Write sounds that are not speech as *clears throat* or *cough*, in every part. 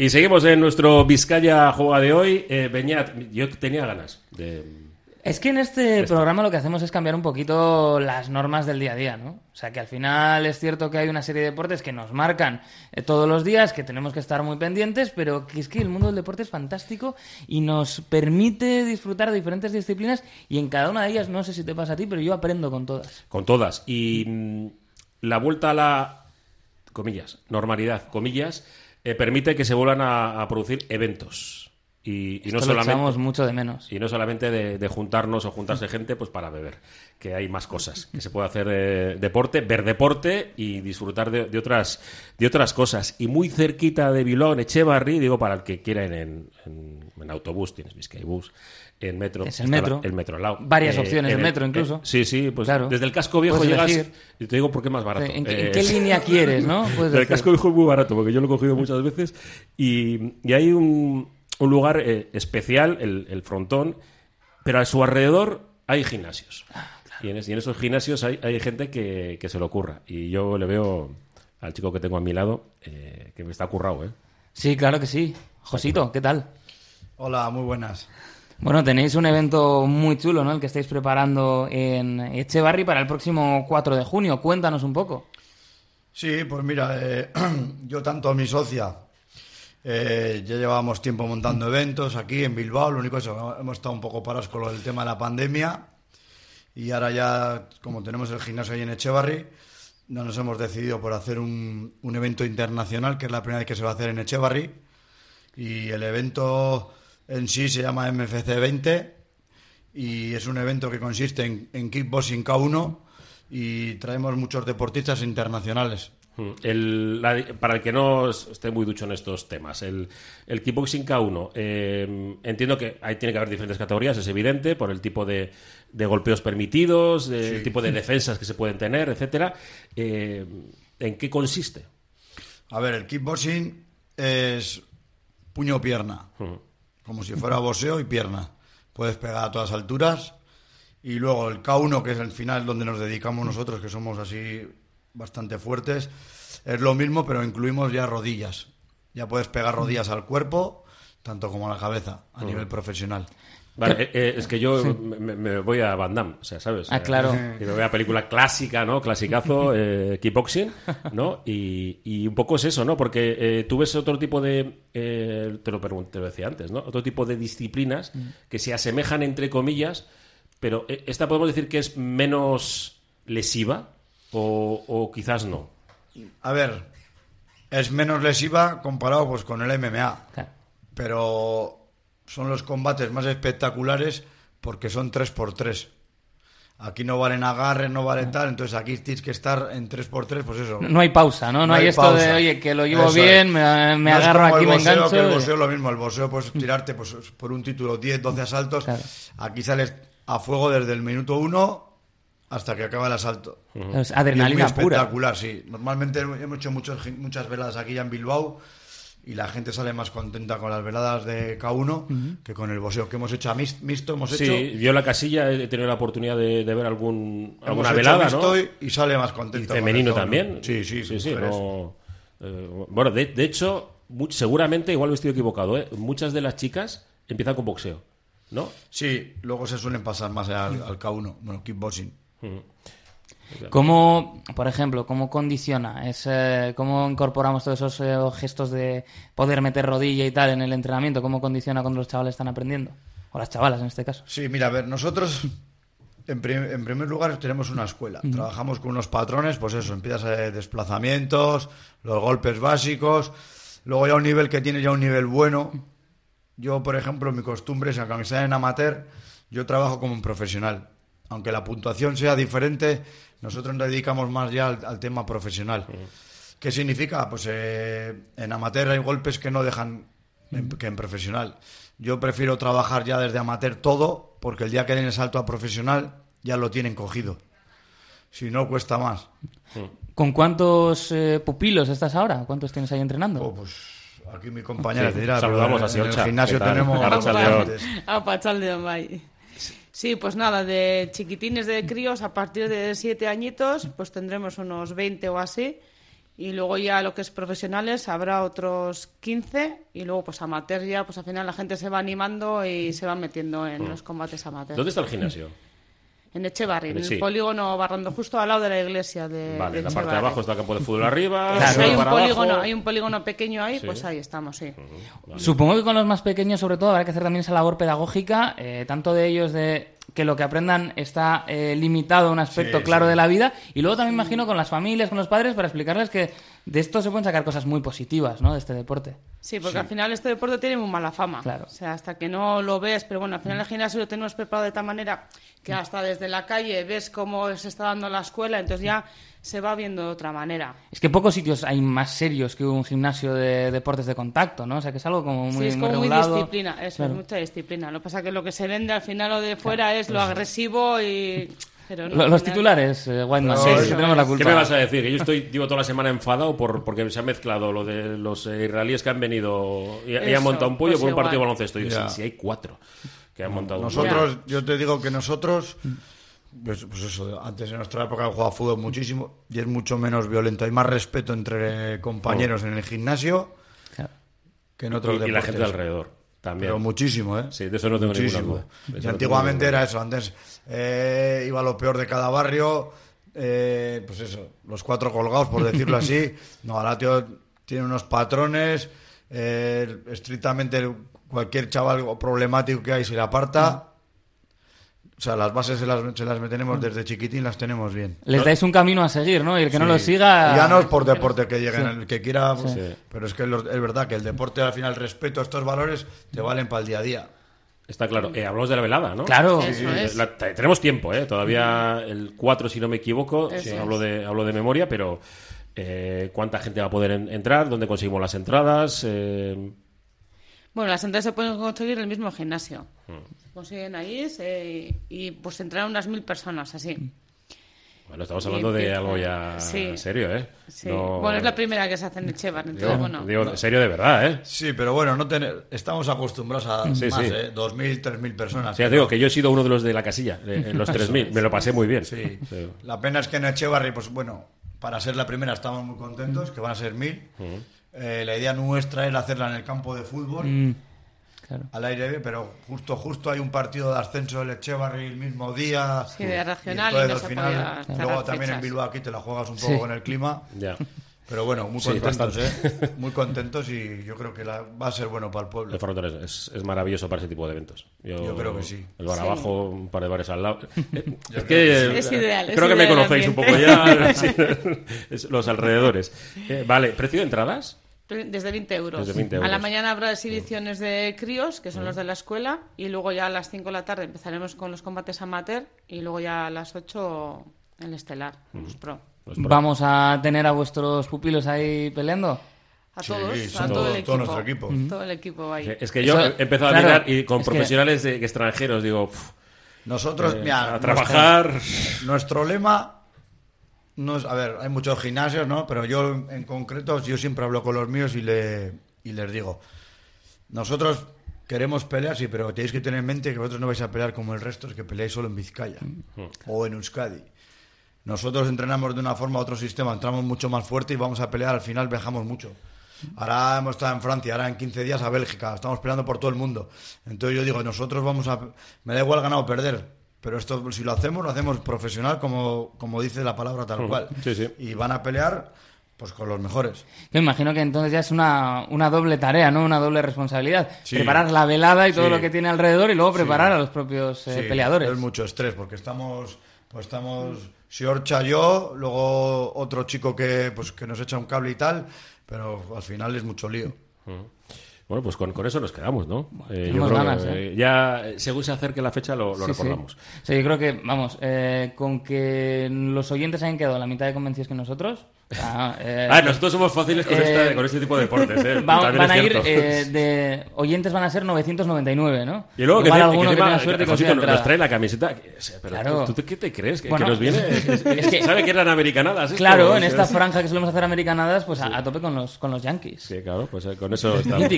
Y seguimos en nuestro Vizcaya Juega de hoy. Eh, Beñat, yo tenía ganas de... Es que en este programa lo que hacemos es cambiar un poquito las normas del día a día, ¿no? O sea, que al final es cierto que hay una serie de deportes que nos marcan eh, todos los días, que tenemos que estar muy pendientes, pero que es que el mundo del deporte es fantástico y nos permite disfrutar de diferentes disciplinas y en cada una de ellas, no sé si te pasa a ti, pero yo aprendo con todas. Con todas. Y mm, la vuelta a la, comillas, normalidad, comillas, eh, permite que se vuelvan a, a producir eventos. Y, y no lo solamente mucho de menos. y no solamente de, de juntarnos o juntarse gente pues para beber, que hay más cosas, que se puede hacer eh, deporte, ver deporte y disfrutar de, de otras de otras cosas. Y muy cerquita de Bilbao, en Echevarri, digo para el que quiera en, en, en autobús, tienes Bizkaibus, en metro, Es el metro. la- el metro al lado. Varias opciones de en el- metro, incluso. eh, sí, sí, pues Claro. desde el casco viejo Puedes llegas elegir. y te digo por qué más barato. ¿En qué, en Eh, qué línea quieres, no? *laughs* Puedes el decir. casco viejo es muy barato, porque yo lo he cogido muchas veces. Y, y hay un, un lugar eh, especial, el, el frontón, pero a su alrededor hay gimnasios. y, en es- y en esos gimnasios hay, hay gente que, que se lo ocurra. Y yo le veo al chico que tengo a mi lado eh, que me está currado, ¿eh? Sí, claro que sí. Josito, ¿qué tal? Hola, muy buenas. Bueno, tenéis un evento muy chulo, ¿no? El que estáis preparando en Echevarri para el próximo 4 de junio. Cuéntanos un poco. Sí, pues mira, eh, *clears throat* yo tanto mi socia, eh, ya llevábamos tiempo montando eventos aquí en Bilbao, lo único es que hemos estado un poco parados con del tema de la pandemia. Y ahora ya, como tenemos el gimnasio ahí en Echevarri, no nos hemos decidido por hacer un, un evento internacional, que es la primera vez que se va a hacer en Echevarri. Y el evento en sí se llama MFC 20 y es un evento que consiste en, en kickboxing K1 y traemos muchos deportistas internacionales. Mm. El- la- para el que no es- esté muy ducho en estos temas, el, el kickboxing K1, eh, entiendo que ahí tiene que haber diferentes categorías, es evidente, por el tipo de, de golpeos permitidos, el tipo de defensas que se pueden tener, etcétera. Eh, ¿En qué consiste? A ver, el kickboxing es puño-pierna, como si fuera boxeo y pierna. Puedes pegar a todas alturas. Y luego el K1, que es el final donde nos dedicamos nosotros, que somos así bastante fuertes, es lo mismo, pero incluimos ya rodillas. Ya puedes pegar rodillas al cuerpo, tanto como a la cabeza, a nivel profesional. Vale, eh, eh, es que yo me, me- me voy a Van Damme, o sea, ¿sabes? Ah, claro. Y me voy a película clásica, ¿no? Clasicazo, *laughs* eh, kickboxing, ¿no? Y, y un poco es eso, ¿no? Porque eh, tú ves otro tipo de, eh, te, lo te lo decía antes, ¿no? Otro tipo de disciplinas que se asemejan entre comillas, pero eh, esta podemos decir que es menos lesiva o, o quizás no. A ver, es menos lesiva comparado pues con el MMA. Claro. pero son los combates más espectaculares porque son 3x3. Aquí no valen agarres, no vale tal, entonces aquí tienes que estar en 3x3, pues eso. No hay pausa, ¿no? No, No hay, hay esto de, pausa. oye, que lo llevo Eso bien, es. me, me No agarro aquí, el me boxeo, engancho. que el boxeo es lo mismo, el boxeo puedes tirarte pues, por un título 10, 12 asaltos. Claro. Aquí sales a fuego desde el minuto 1 hasta que acaba el asalto. Es Y adrenalina es muy pura. espectacular, sí. Normalmente hemos hecho muchos, muchas veladas aquí ya en Bilbao y la gente sale más contenta con las veladas de K1 que con el boxeo que hemos hecho a mis- mixto. Hemos hecho, Sí, yo en la casilla he tenido la oportunidad de, de ver algún, hemos alguna hecho velada, mixto ¿no? y, y sale más Y contento. con el femenino K1. también. Sí, sí, sí. sí, no- eh, bueno, de, de hecho, seguramente, igual me estoy equivocado, ¿eh? muchas de las chicas empiezan con boxeo, ¿no? Sí, luego se suelen pasar más al, al K1, bueno, kickboxing. ¿Cómo, por ejemplo, cómo condiciona? Es, eh, ¿Cómo incorporamos todos esos eh, gestos de poder meter rodilla y tal en el entrenamiento? ¿Cómo condiciona cuando los chavales están aprendiendo? O las chavalas, en este caso. Sí, mira, a ver, nosotros en, prim- en primer lugar tenemos una escuela. Trabajamos con unos patrones, pues eso, empiezas a desplazamientos, los golpes básicos, luego ya un nivel que tiene ya un nivel bueno. Yo, por ejemplo, mi costumbre es, aunque sea en amateur, yo trabajo como un profesional. Aunque la puntuación sea diferente, nosotros nos dedicamos más ya al, al tema profesional. ¿Qué significa? Pues eh, en amateur hay golpes que no dejan en- que en profesional. Yo prefiero trabajar ya desde amateur todo, porque el día que den el salto a profesional ya lo tienen cogido. Si no, cuesta más. ¿Con cuántos eh, pupilos estás ahora? ¿Cuántos tienes ahí entrenando? Oh, pues aquí mi compañera Sí, te dirá. saludamos pero a en el gimnasio tenemos Arracha bastantes. Apa, chaldeón, bai. Sí, pues nada, de chiquitines de críos a partir de siete añitos, pues tendremos unos 20 o así. Y luego ya lo que es profesionales habrá otros 15 y luego pues amateur ya, pues al final la gente se va animando y se va metiendo en los combates amateur. ¿Dónde está el gimnasio? En Echevarri, en Sí. el polígono Barrando, justo al lado de la iglesia de, Vale, de la parte de abajo está el campo de fútbol arriba. Hay, un polígono, hay un polígono pequeño ahí, Sí. pues ahí estamos, sí. Supongo que con los más pequeños, sobre todo, habrá que hacer también esa labor pedagógica, eh, tanto de ellos de que lo que aprendan está eh, limitado a un aspecto Sí, claro sí. de la vida, y luego también imagino con las familias, con los padres, para explicarles que de esto se pueden sacar cosas muy positivas, ¿no? De este deporte. Sí, porque al final este deporte tiene muy mala fama. Claro. O sea, hasta que no lo ves, pero bueno, al final el gimnasio lo tenemos preparado de tal manera que hasta desde la calle ves cómo se está dando la escuela, entonces ya se va viendo de otra manera. Es que pocos sitios hay más serios que un gimnasio de deportes de contacto, ¿no? O sea, que es algo como muy, sí, es como muy disciplina, eso, Claro. es mucha disciplina. Lo que pasa es que lo que se vende al final o de fuera es lo agresivo y... *laughs* Pero no, los titulares, eh, Whiteman, No, sí, sí, tenemos la culpa. ¿Qué me vas a decir? Que yo estoy, digo, toda la semana enfadado por, porque se ha mezclado lo de los eh, israelíes que han venido y, y han montado un pollo pues por un partido de baloncesto. Y yo, si hay cuatro que han montado un Nosotros, yo te digo que nosotros, pues, pues eso, antes en nuestra época jugaba fútbol muchísimo y es mucho menos violento. Hay más respeto entre compañeros en el gimnasio que en otros y, y la gente de alrededor también. Pero muchísimo, ¿eh? Sí, de eso no tengo ninguna muchísimo. duda. De eso Y antiguamente ninguna era eso. Antes eh, iba lo peor de cada barrio. eh, pues eso, los cuatro colgados, por decirlo así. *laughs* No, ahora tío, tiene unos patrones. eh, estrictamente cualquier chaval problemático que hay se le aparta. O sea, las bases se las, se las tenemos desde chiquitín, las tenemos bien. Les dais un camino a seguir, ¿no? Y el que no lo Sí. siga... Ya no es por deporte que lleguen, el que quiera, pues, Sí. pero es que los- es verdad que el deporte al final, respeto a estos valores, te valen para el día a día. Está claro. Eh, hablamos de la velada, ¿no? Claro. Es. la- tenemos tiempo, ¿eh? Todavía el 4, si no me equivoco, es. hablo, de, hablo de memoria, pero eh, ¿cuánta gente va a poder en- entrar? ¿Dónde conseguimos las entradas? Eh, Bueno, las entradas se pueden conseguir en el mismo gimnasio. Hmm. Se consiguen ahí se- y pues entraron unas mil personas así. bueno, estamos Y hablando de algo ya sí. serio, ¿eh? Sí. No- Bueno, es la primera que se hace en Echevar, entonces Digo, bueno. digo, serio de verdad, ¿eh? Sí, pero bueno, no ten- estamos acostumbrados a Sí, más, sí. ¿eh? 2.000, 3.000 personas. O sea, digo que yo he sido uno de los de la casilla, de- en los 3.000. *laughs* Me lo pasé muy bien. Sí. Sí. La pena es que en Echevarri, pues bueno, para ser la primera estamos muy contentos, que van a ser 1.000. Eh, la idea nuestra era hacerla en el campo de fútbol, Mm, claro. al aire libre, pero justo justo hay un partido de ascenso del Echevarri el mismo día. Sí, de regional Y y entonces, no al se final, podía luego también en. Bilbao aquí te la juegas un poco Sí. con el clima. Ya. Pero bueno, muy contentos. ¿eh? Muy contentos y yo creo que la- va a ser bueno para el pueblo. El es, es maravilloso para ese tipo de eventos. Yo creo que sí. El bar Sí. abajo, un par de bares al lado. *laughs* Eh, es creo que, que Es ideal, es Creo que me ideal conocéis un poco ya. *laughs* *laughs* los alrededores. Eh, vale, ¿precio de entradas? Desde 20 euros. Desde 20 A la mañana habrá exhibiciones de críos, que son los de la escuela, y luego ya a las 5 de la tarde empezaremos con los combates amateur y luego ya a las 8 el estelar, los pro. Los pro. Vamos a tener a vuestros pupilos ahí peleando. A todos, a todo, todo- el todo equipo. nuestro equipo. Todo el equipo ahí. Es que yo Eso- he empezado a mirar y con que- profesionales de, extranjeros digo, "Uf, Nosotros, eh, mira, a trabajar. Nuestro, nuestro lema no a ver, hay muchos gimnasios, ¿no? Pero yo en concreto, yo siempre hablo con los míos y, le, y les digo, nosotros queremos pelear, sí, pero tenéis que tener en mente que vosotros no vais a pelear como el resto, es que peleáis solo en Vizcaya o en Euskadi. Nosotros entrenamos de una forma a otro sistema, entramos mucho más fuerte y vamos a pelear, al final viajamos mucho. Ahora hemos estado en Francia, ahora en 15 días a Bélgica, estamos peleando por todo el mundo. Entonces yo digo, nosotros vamos a... Me da igual ganar o perder, pero esto si lo hacemos, lo hacemos profesional como, como dice la palabra tal cual. Sí, sí. Y van a pelear pues con los mejores. Yo imagino que entonces ya es una, una doble tarea, ¿no? Una doble responsabilidad. Sí. Preparar la velada y todo Sí. lo que tiene alrededor y luego preparar a los propios eh, Sí, peleadores. Es mucho estrés porque estamos, pues estamos, Siorcha yo, luego otro chico que, pues, que nos echa un cable y tal, pero al final es mucho lío. Bueno, pues con, con eso nos quedamos, ¿no? Eh, yo tenemos creo ganas, que, eh, ya, eh, según se acerque la fecha, lo, lo Sí, sí. recordamos. Sí, yo creo que, vamos, eh, con que los oyentes hayan quedado la mitad de convencidos que nosotros. Sea, eh, Ah, nosotros somos fáciles con, eh, este, con este tipo de deportes, ¿eh? *laughs* van a ir eh, de oyentes van a ser 999, ¿no? Y luego Igual que, alguno que que tenga suerte Josito, consiga nos trae la camiseta. que- o sea, pero Claro. ¿tú, tú qué te crees? ¿Que, Bueno, que nos viene? *laughs* es que- ¿Sabe que eran americanadas? esto? Claro, en esta es- franja que solemos hacer americanadas, pues a, a tope con los, con los Yankees. Sí, claro, pues eh, con eso *laughs* estamos.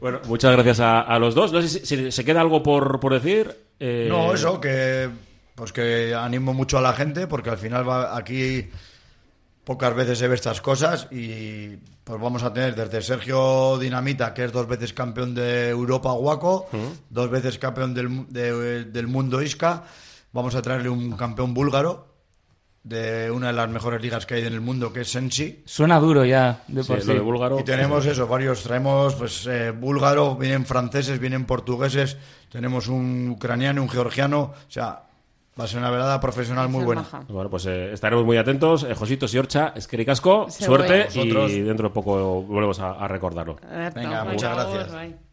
Bueno, muchas gracias a, a los dos. No sé si, si se queda algo por, por decir. eh, No, eso, que pues que animo mucho a la gente porque al final va aquí pocas veces se ve estas cosas y pues vamos a tener desde Sergio Dinamita, que es dos veces campeón de Europa Guaco, dos veces campeón del, de- del mundo Isca, vamos a traerle un campeón búlgaro de una de las mejores ligas que hay en el mundo, que es Sensi. Suena duro ya, de Sí, por lo sí. de búlgaro. Y tenemos eso, varios, traemos pues eh, búlgaros, vienen franceses, vienen portugueses, tenemos un ucraniano, un georgiano, o sea, va a ser una velada profesional muy buena. maja. Bueno, pues eh, estaremos muy atentos. Eh, Josito Siorcha, Esquericasco, Se suerte y dentro de poco volvemos a, a recordarlo. Venga, muchas gracias.